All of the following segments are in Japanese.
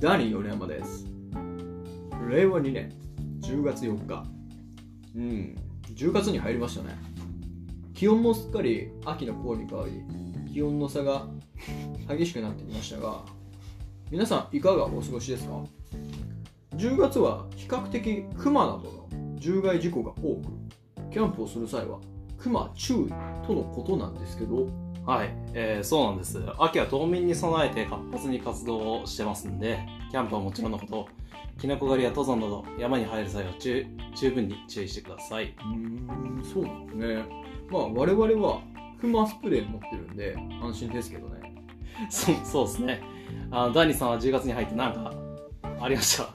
ダニー米山です。令和2年10月4日。うん。10月に入りましたね。気温もすっかり秋の頃に変わり気温の差が激しくなってきましたが皆さんいかがお過ごしですか？10月は比較的クマなどの獣害事故が多くキャンプをする際はクマ注意とのことなんですけどはい、えーそうなんです。秋は冬眠に備えて活発に活動をしてますんで、キャンプはもちろんのこと、キノコ狩りや登山など山に入る際は十十分に注意してください。うーんそうなんですねまあ我々はクマスプレー持ってるんで安心ですけどねそそうですね。あダニさんは10月に入って何かありました？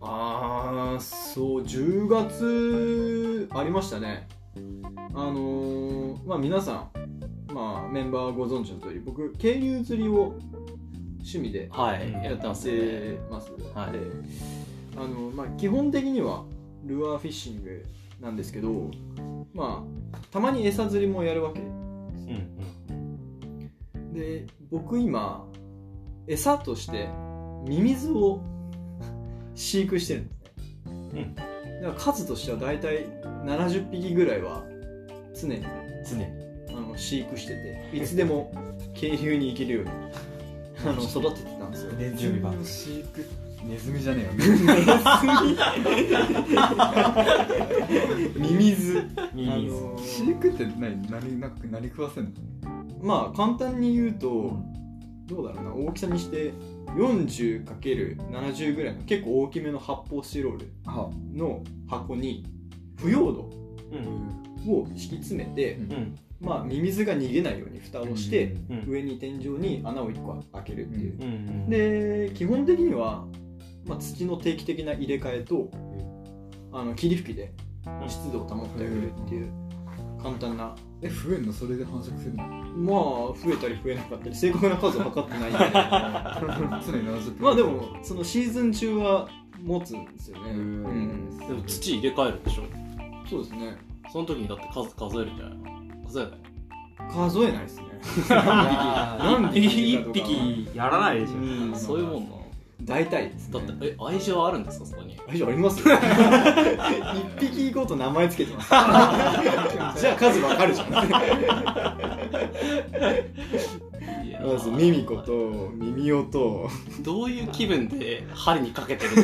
あーそう10月ありましたねあのーまあ皆さんまあメンバーご存知の通り僕渓流釣りを趣味でやってますしね。はいであの、まあ、基本的にはルアーフィッシングなんですけどまあたまに餌釣りもやるわけうんで僕今餌としてミミズを飼育してるんですね、だから数としては大体70匹ぐらいは常にうん。常に。飼育してていつでも渓流に行けるようにあの育ててたんですよ。ネズミの飼育。ネズミじゃねえよ。ミ。ミズ。ミミズ。あの飼育って何何何何食わせんの？まあ簡単に言うと、どうだろうな。大きさにして 40×70 ぐらいの結構大きめの発泡スチロールは。の箱に腐葉土うん。を敷き詰めて、うん。まあ、ミミズが逃げないように蓋をして、うん。上に天井に穴を1個開けるっていう、うん。で基本的には、まあ、土の定期的な入れ替えと、あの霧吹きで湿度を保ってあげるっていう簡単な。え増えんの？それで繁殖するの？まあ増えたり増えなかったり正確な数を測ってないんで。常に70匹まあでもそのシーズン中は持つんですよね、うん、でも土入れ替えるでしょ？そうですね。その時にだって数数えるんじゃないの？数えない。数えないですね。何何匹一匹やらないでしょ、うん。そういうもんな大体です、ね、だってえ愛情あるんですかそこに？大丈夫ありますよ。一匹行こうと名前つけてます。じゃあ数わかるじゃん。まずミミコとミミオと。どういう気分で針にかけてる？の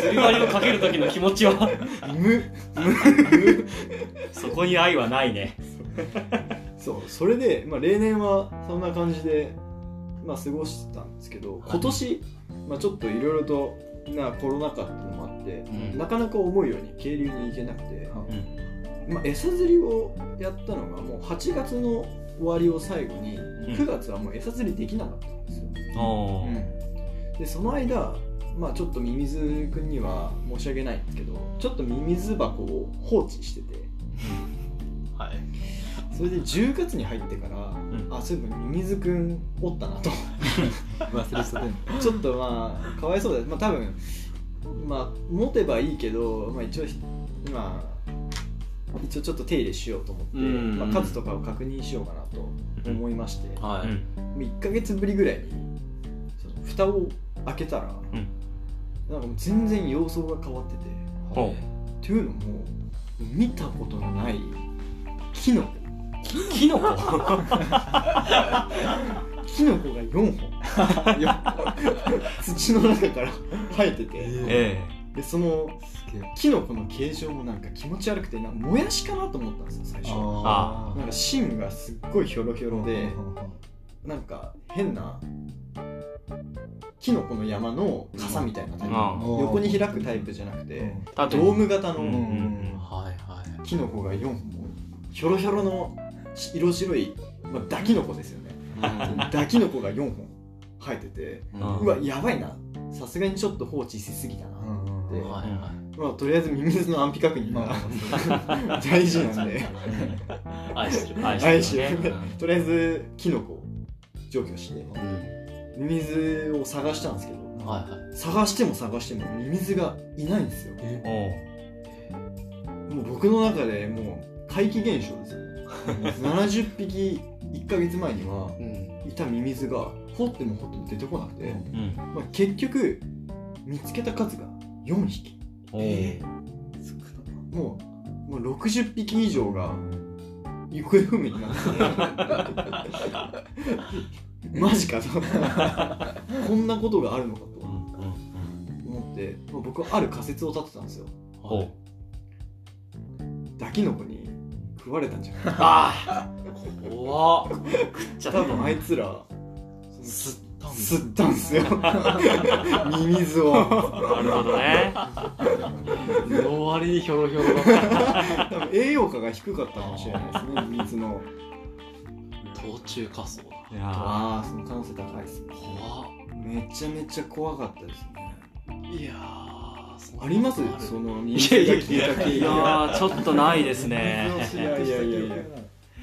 釣り針をかける時の気持ちは？ム そこに愛はないねそうそれで、まあ、例年はそんな感じで、まあ、過ごしてたんですけど今年、まあ、ちょっといろいろとなコロナ禍っていうのもあって、うん。なかなか思うように渓流に行けなくて、はまあ、餌釣りをやったのがもう8月の終わりを最後に、9月はもう餌釣りできなかったんですよ、おでその間まあちょっとミミズくんには申し訳ないんですけどちょっとミミズ箱を放置してて。はいそれで10月に入ってから、ん。あそういえばミミズくんおったなと。忘れて ちょっとまあかわいそうだまあ多分まあ持てばいいけど、まあ、一応まあ一応ちょっと手入れしようと思って、うん。まあ、数とかを確認しようかなと思いまして、はい、うん。1ヶ月ぶりぐらいにその蓋を開けたら、うん。なんかもう全然様相が変わってて。ほっていうのも見たことのないキノコキノコ。キノコが4本。土の中から生えてて、えでそのキノコの形状もなんか気持ち悪くてなんかもやしかなと思ったんですよ最初。あなんか芯がすっごいヒョロヒョロでなんか変なキノコの山の傘みたいなタイプ、うん。横に開くタイプじゃなくて、ドーム型のキノコが4本。ヒョロヒョロの色白い、まあ、ダキノコですよね。ダキノコが4本生えててうん。うわやばいな。さすがにちょっと放置しすぎたな、ではいはいまあ、とりあえずミミズの安否確認が 大事なんで。愛してる。愛 愛してるね。とりあえずキノコを除去してうん。ミミズを探したんですけどはいはい。探しても探してもミミズがいないんですよ。おもう僕の中でもう怪奇現象ですよね70匹1ヶ月前にはうん。いたミミズが掘っても掘っても出てこなくて、うん。まあ、結局見つけた数が4匹。おー。もうもう60匹以上が行方不明になって。マジかと。こんなことがあるのかと。思って、まあ、僕はある仮説を立てたんですよ。ほう。ダキノコに食われたんじゃない？あ怖っ。食っちゃった。多分あいつら吸ったん吸ったんすよ。ミミズを。なるほどね。の割にひょろひょろだった多分栄養価が低かったかもしれないですねミミズの。冬中仮想だいやああその可能性高いですね。怖っ。めちゃめちゃ怖かったですね。いやあります？そのミミズが消えた経ーい緯がやーちょっとないですね。いやいやいやいや。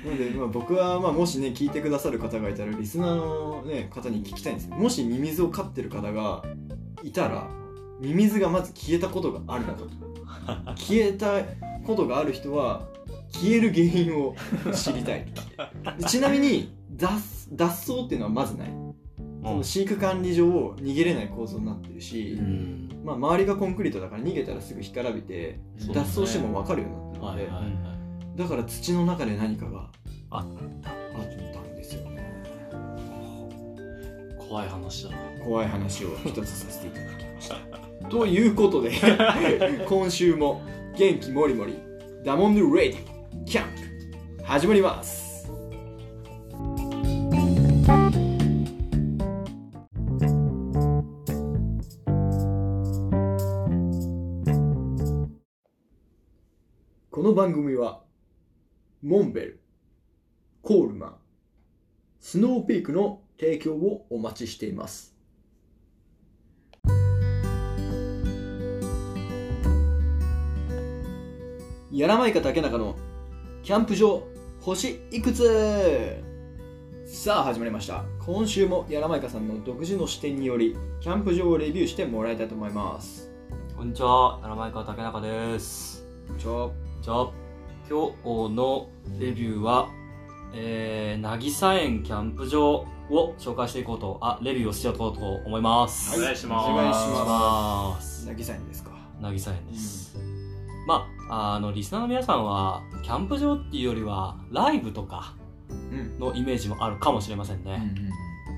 なので、まあ、僕は、まあ、もしね聞いてくださる方がいたらリスナーの、ね、方に聞きたいんですよ。もしミミズを飼ってる方がいたらミミズがまず消えたことがあるのかと。消えたことがある人は消える原因を知りたい。で ちなみに脱脱走っていうのはまずない。その飼育管理上逃げれない構造になってるし、うんまあ、周りがコンクリートだから逃げたらすぐ干からびて脱走しても分かるようになってるので、はいはいはいだから土の中で何かがああったんですよね。怖い話だな。怖い話を一つさせていただきました。ということで 今週も元気もりもりダモンド・レイディキャンプ始まりますの番組はモンベルコールマンスノーピークの提供をお待ちしています。やらまいか竹中のキャンプ場星いくつ。さあ始まりました。今週もやらまいかさんの独自の視点によりキャンプ場をレビューしてもらいたいと思います。こんにちは、七前川竹中です。ちょじゃあ、今日のレビューは、えー、なぎさ園キャンプ場を紹介していこうと、あ、レビューをしていこうと思います。お願いしますお願いしまますすなぎさんですかなぎさ園です。まあ、あの、リスナーの皆さんは、キャンプ場っていうよりは、ライブとかうんのイメージもあるかもしれませんね。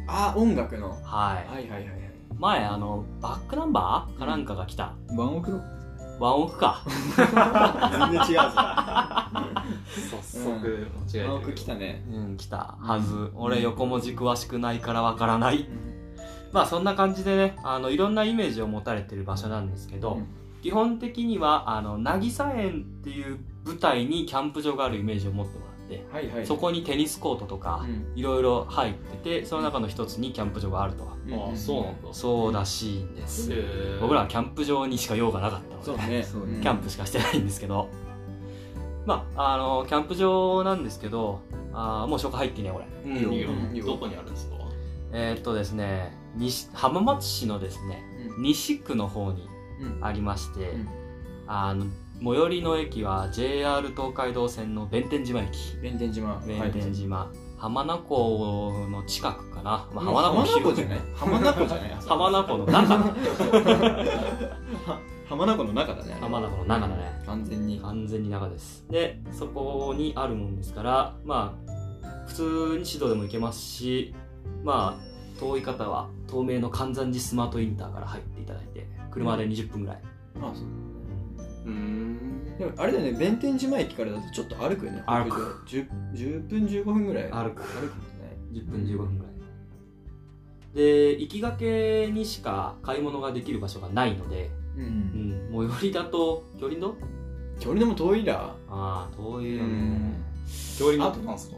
あ音楽のはい。はいはいはいはい前、あの、バックナンバーかなんかが来た。ワンオクロワンオクか。全然違うぞ。早速間違えてる青く来たね。うん、来たはず。俺、横文字詳しくないからわからない。まあそんな感じでねあのいろんなイメージを持たれてる場所なんですけど、うん。基本的にはあの渚園っていう舞台にキャンプ場があるイメージを持ってもらって、はいはい。そこにテニスコートとかうん。いろいろ入っててその中の一つにキャンプ場があるとああそうなんだ。そうらしいんです、僕らはキャンプ場にしか用がなかったのでね。キャンプしかしてないんですけど。まああのキャンプ場なんですけどあーもう紹介入っていいねこれうんどこにあるんですか？えーっとですね西浜松市のですね西区の方にうん。ありまして、うん。あの最寄りの駅は JR 東海道線の弁天島駅。弁天島。弁天島、浜名湖の近くかな、まあ、浜浜名湖じゃない？浜名湖じゃない？浜名湖。の中。浜名湖の中だね。浜名湖の中だね。完全に。完全に中です。でそこにあるもんですからまあ普通に指導でも行けますしまあ遠い方は東名の関山寺スマートインターから入っていただいて車で20分ぐらい、あそううん。でもあれだよね弁天島駅からだとちょっと歩くよね歩く。く 10, 10分15分ぐらい。歩く。歩くもんね。10分15分ぐらい。で行きがけにしか買い物ができる場所がないので、ううんん、最寄りだと距離の？距離でも遠いらああ遠いよね。うん。距離ってなんですか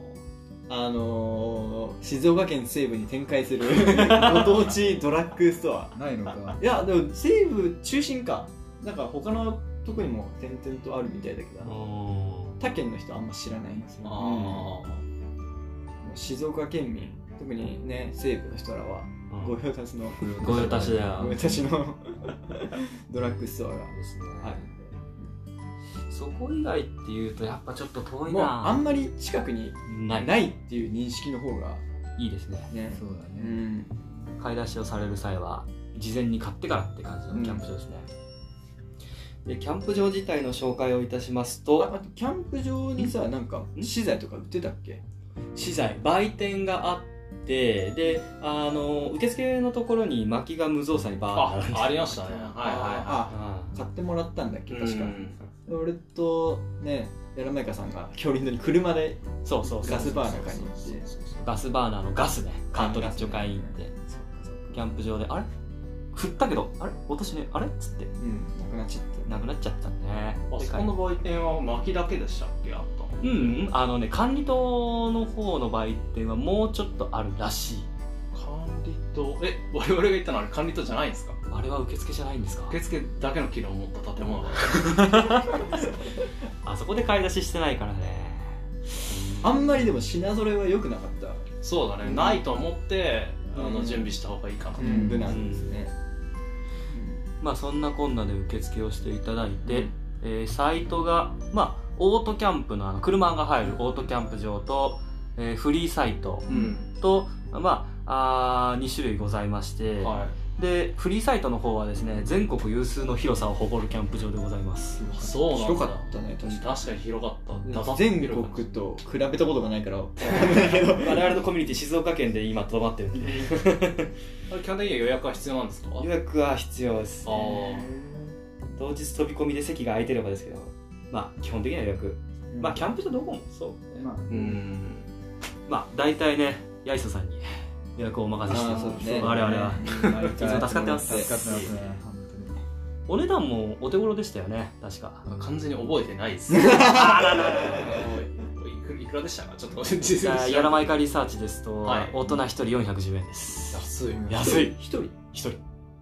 あのー、静岡県西部に展開する ご当地ドラッグストア。ないのか。いやでも西部中心か。なんか他のとこにも点々とあるみたいだけどうん。他県の人あんま知らないんですよ、あ静岡県民特にね西部の人らはうん。御用達の御用達だよ。御用達の ドラッグストアが。ですね、あるそこ以外っていうとやっぱちょっと遠いもうなあんまり近くにない。っていう認識の方がいいですね。ね。そうだうねん。買い出しをされる際は事前に買ってからって感じのキャンプ場ですね、でキャンプ場自体の紹介をいたしますあとあとキャンプ場にさなんか資材とか売ってたっけ？資材売店があってであの受付のところに薪が無造作にバーあッと並んでありましたね。はいはああ買ってもらったんだっけ？い確か。うん俺とねやらまいかさんが京林に車でそうそうそうガスバーナー買いに行って。ガスバーナーのガスね。カートリッジを買いに行って。キャンプ場であれ？振ったけどあれ？落としねあれ？っつって。うん。なくなっちゃったなくなっちゃったね。であそこの売店は薪だけでしたっけあったの？うんうん。あのね管理棟の方の売店はもうちょっとあるらしい。管理棟？え我々が行ったのはあれ管理棟じゃないんですか？あれは受付じゃないんですか？受付だけの機能を持った建物。あそこで買い出ししてないからね。あんまりでも品揃えは良くなかった。そうだね。ないと思ってあうん。の準備した方がいいかな。とうん。無難ですねまあそんなこんなで受付をしていただいて、うん。えーサイトがまあオートキャンプのあの車が入るオートキャンプ場と、えーフリーサイトうん。と、まあ、あ2種類ございまして、はでフリーサイトの方はですね全国有数の広さを誇るキャンプ場でございます。いそうなんだ。広かったね確か確かに広かった。全国と比べたことがないから。我々のコミュニティ静岡県で今とどまってるんで。基本的には予約は必要なんですか？予約は必要です。あ当日飛び込みで席が空いてればですけど。まあ基本的には予約。まあキャンプ場どこもそう。ねまあうん。まあ大体ねヤイソさんに予約をお任せしてね。我々は。毎回。いつも助かってます。助かってますね。本お値段もお手頃でしたよね。確か。完全に覚えてないです。いくいくらでしたかちょっと実じゃあやらまいかリサーチですと、はい大人1人410円です安い安い一人1人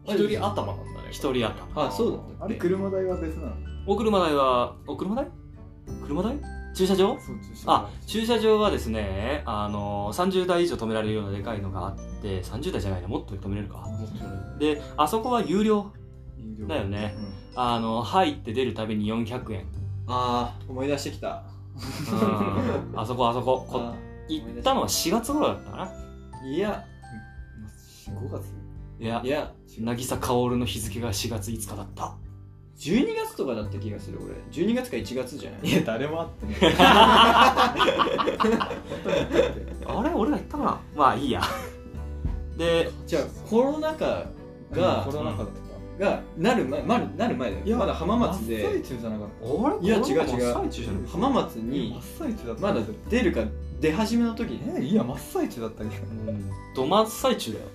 一人頭なんだね1人あったあそうだ当にあれ車代は別なのお車代はお車代車代駐車場？あ駐車場はですねあの30台以上止められるようなでかいのがあって30台じゃないなもっと止めれるか。であそこは有料だよね。あの入って出るたびに400円。ああ思い出してきた。あそこあそこ。こ あ行ったのは4月頃だったかな。ーいや5月？いやいや渚薫の日付が4月5日だった12月とかだった気がする俺。12月か1月じゃない？いや誰も会ってね あれ？俺が行ったかな？まあいいや。でじゃあコロナ禍がコロナ禍だっがなる前まるなる前だよたいやまだ浜松真っで最中じゃなかっあれいや違う違う。真っ最中じゃない。浜松たに真っ最中だった。まだ出るか出始めの時にえいや真っ最中だったけどうん。ど真っ最中だよ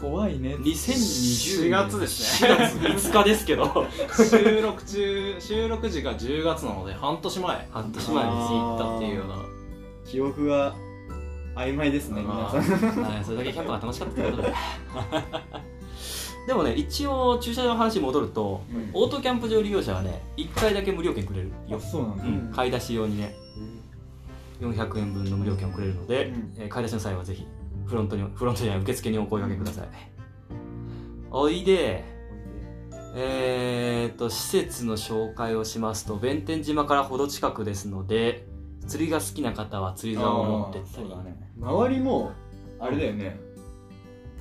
怖いね。2020 4月ですね。4月5日ですけど。収録中収録時が10月なので半年前。半年に前です。行ったっていうような。記憶が曖昧ですね皆さん。はいそれだけキャンプが楽しかったってことで。でもね一応駐車場の話に戻るとオートキャンプ場利用者はね1回だけ無料券くれるよ。あ、そうなんだ。うん、買い出し用にね。400円分の無料券をくれるので、うん。えー買い出しの際はぜひフロントにフロントじゃない受付にお声掛けください。おいで。えー、と施設の紹介をしますと弁天島からほど近くですので釣りが好きな方は釣り竿を持ってったり。ね。周りもあれだよね。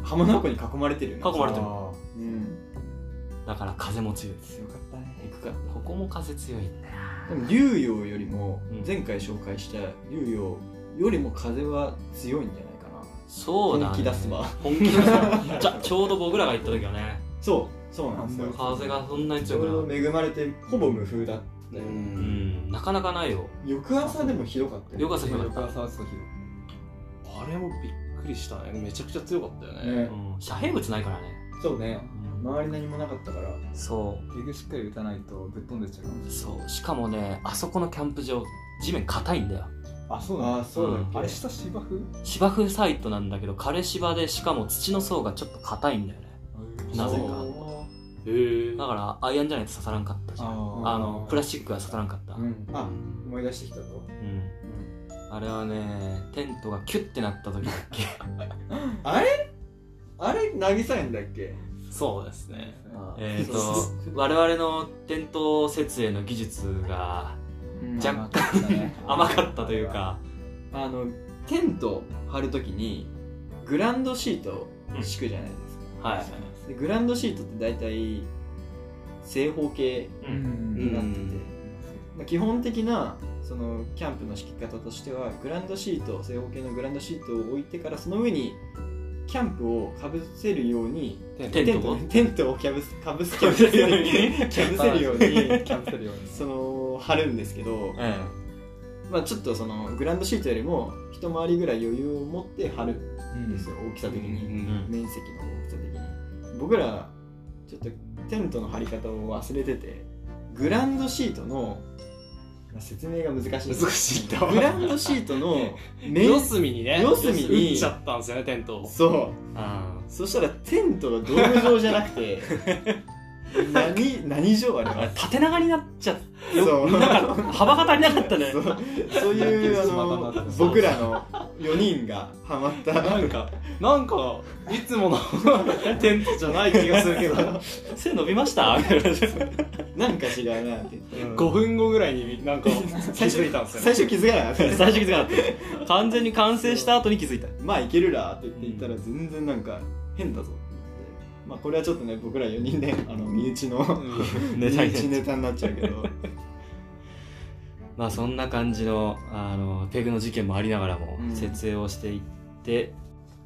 浜名湖に囲まれてるよね。囲まれてる。あうん。だから風も強い。ー強かったね。行くか。ここも風強いんだよでも竜陽よりもうん。前回紹介した竜陽よりも風は強いんじゃないそうだ、ね、本気出すわ。本気出すわ。じゃちょうど僕らが行った時はね。そうそうなんですよ。風がそんなにちょ強くなかっうど恵まれてほぼ無風だったうよ。たうん。んなかなかないよ。翌朝でもひどかったよ。翌朝ひどかった。翌朝はそうひあれもびっくりしたね。めちゃくちゃ強かったよね。ね。うん。遮蔽物ないからね、そうね。周り何もなかったから。そどいペグしっかり打たないとぶっ飛んでっちゃうかもうしそう。しかもねあそこのキャンプ場地面硬いんだよ。れないあそうああそうだっけ、あれ下芝生？芝生サイトなんだけど枯れ芝でしかも土の層がちょっと硬いんだよね。なぜか。へえだからアイアンじゃないと刺さらんかったじゃんああのプラスチックが刺さらんかった、うん。あ思い出してきたぞ。うん。あれはねテントがキュッてなった時だっけ？あれ？あれ渚園だっけ？そうですね。えっとそう我々のテント設営の技術がうん若干甘かったね。甘かったというか。あのテント張るときにグランドシートを敷くじゃないですか、はい。でグランドシートって大体正方形ううん。んになってて、まあ、基本的なそのキャンプの敷き方としてはグランドシート正方形のグランドシートを置いてからその上にキャンプをかぶせるようにテントを？テントをキャブス かぶすキャブせるようにキャブせるようにキャンプするように。その貼るんですけど、えまあ、ちょっとそのグランドシートよりも一回りぐらい余裕を持って貼るんですよ、大きさ的に、うん。面積の大きさ的に。僕らちょっとテントの張り方を忘れててグランドシートのまあ説明が難しい。難しいんだグランドシートの面 四隅にね四隅に。打っちゃったんですよねテントを。そう。あそしたらテントがドーム状じゃなくて 何何状あれあは縦長になっちゃっそう。なんか幅が足りなかったね。そう。そういう僕らの4人がハマった。なんかなんかいつもの テントじゃない気がするけど。背伸びました？みたいななんか違うなって。言って5分後ぐらいになんか気づいたんですよね。最初気づかなかった。最初気づかなかった。完全に完成した後に気づいた。まあいけるらって言って言ったら全然なんか変だぞまあこれはちょっとね僕ら4人であの身内の ネタに身内ネタになっちゃうけど。まあそんな感じのあのペグの事件もありながらもうん。設営をしていって、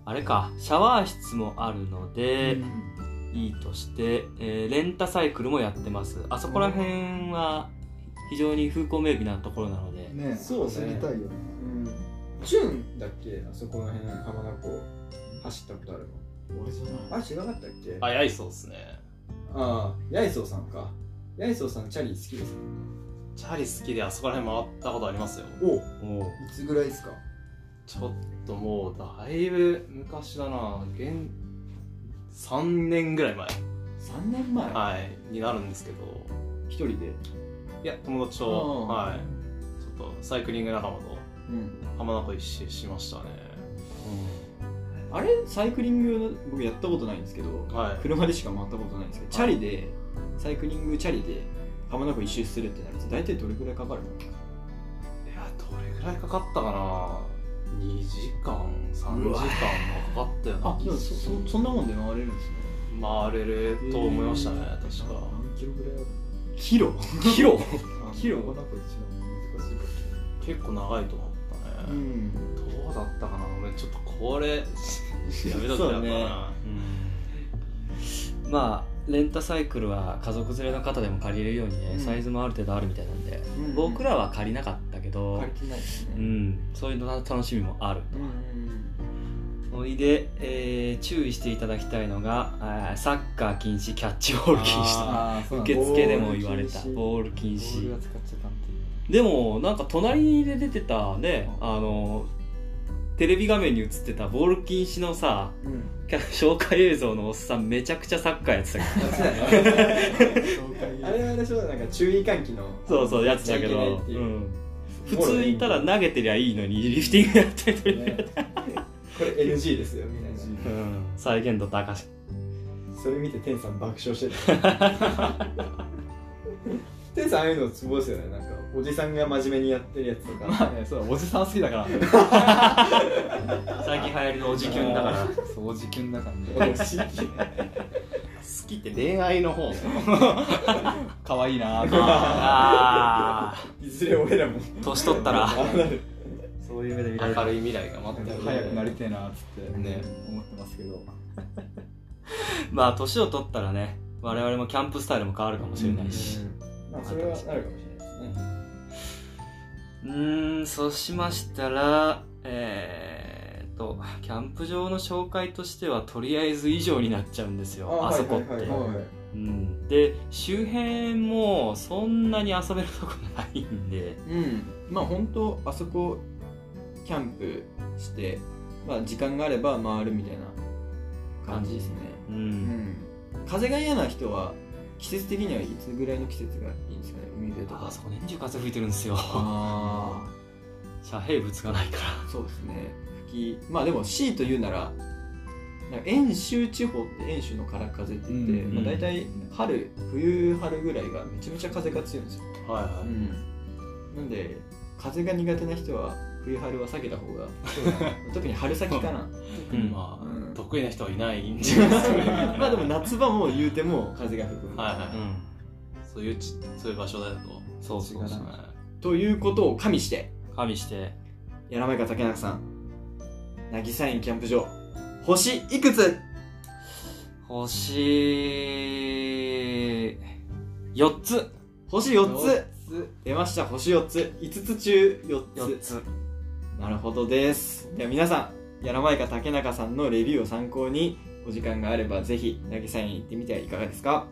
あれかシャワー室もあるので、いいとして、えーレンタサイクルもやってます。あそこら辺は非常に風光明媚なところなので、ね。そうね。走りたいよね。うん。チューンだっけ？あそこら辺浜名湖。走ったことあるの？俺じゃない。あ違かったっけあやいそうですね。ああヤイソーさんか。ヤイソーさんチャリ好きですチャリ好きであそこら辺回ったことありますよ。おいおう。つぐらいですか？ちょっともうだいぶ昔だな。現3年ぐらい前。3年前？はいになるんですけど。一人で？いや友達とうんはい。ちょっとサイクリング仲間とうん。浜名湖一周しましたねあれサイクリングの僕やったことないんですけどはい。車でしか回ったことないんですけどチャリでサイクリングチャリで浜名湖一周するってなると大体どれくらいかかるの？いやどれぐらいかかったかな？2時間3時間もかかったよなあでもそそそんなもんで回れるんですね。回れると思いましたね、えー。確か。何キロぐらいあるキロ。キロ。キロ。なかなか一番難しいか結構長いと思ったね、ん。どうだったかな俺ちょっとこれやめときゃそうよかったねな、まあレンタサイクルは家族連れの方でも借りれるようにね、うん。サイズもある程度あるみたいなんで、うん。僕らは借りなかったけど、ね。うん、そういうの楽しみもあるうんおいで、えー注意していただきたいのがサッカー禁止キャッチボール禁止と受付でも言われた。ボボール禁止でもなんか隣で出てたねあのテレビ画面に映ってたボール禁止のさうん。紹介映像のおっさんめちゃくちゃサッカーやってたけ そうだね あれはあれでしょなんか注意喚起のどそうそうやってたけど、ううん、普通にいたら投げてりゃいいのにリフティングやったりとか、ね。これ NG ですよみたいな。うん、再現度高し。それ見て天さん爆笑してた。天さんああいうのツボですよねなんかおじさんが真面目にやってるやつとか。まあねそうおじさん好きだから。最近流行りのおじキュンだから。そうおじキュンだからね。好きって恋愛の方。可愛いなあいずれ俺らも。ー年取ったら。そういう目で見られる。明るい未来が待ってる。早くなりてえなーっつって。ね。思ってますけど。まあ年を取ったらね我々もキャンプスタイルも変わるかもしれないし。まあそれはなるかもしれないうーんそうしましたらえー、っとキャンプ場の紹介としてはとりあえず以上になっちゃうんですよあそこって、うん、で周辺もそんなに遊べるとこないんで。うん。まあ本当あそこキャンプしてまあ時間があれば回るみたいな感じですね。ううんん。風が嫌な人は季節的にはいつぐらいの季節がですかね海辺とか。あそこ年中風吹いてるんですよ。あ 遮蔽物がないから。あそうですね。吹きまあでも C と言うなら遠州地方って遠州の空風って言って、うんまあ、大体春冬春ぐらいがめちゃめちゃ風が強いんですよ、はいはい、なんで風が苦手な人は冬春は避けた方が 特に春先かな。うん。まあ、うん。得意な人はいないんじゃないですかまあでも夏場も言うても風が吹くはいはい、うんそういうちそういう場所だと。そうそうそう。はいということを加味して加味して。柳川竹中さん渚園キャンプ場星いくつ？星4つ。星4つ。出ました。星4つ。5つ中4つ。4つ。なるほどです。では皆さん柳川竹中さんのレビューを参考にお時間があればぜひ渚園行ってみてはいかがですか？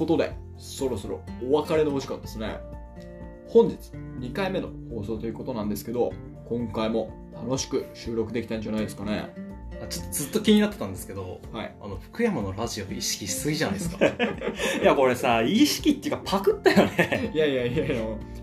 ことでそろそろお別れのお時間ですね。本日2回目の放送ということなんですけど今回も楽しく収録できたんじゃないですかね。あちょっとずっと気になってたんですけどはい。あの福山のラジオ意識しすぎじゃないですか？いやこれさ意識っていうかパクったよね。いやいやいやいや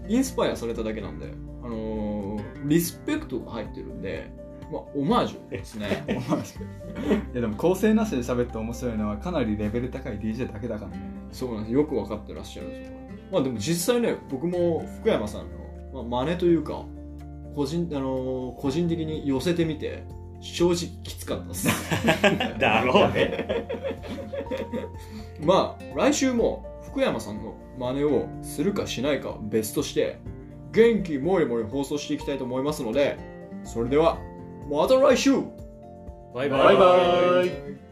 インスパイアされただけなんであのー、リスペクトが入ってるんでまあオマージュですね。いやでも構成なしで喋って面白いのはかなりレベル高い DJ だけだからねそうなんです。よく分かってらっしゃるんですよ。まあでも実際ね僕も福山さんの、まあ、真似というか個人,、あのー個人的に寄せてみて正直きつかったです。だろうね。まあ来週も福山さんの真似をするかしないかは別として元気もりもり放送していきたいと思いますのでそれではまた来週。バイ。バイバイ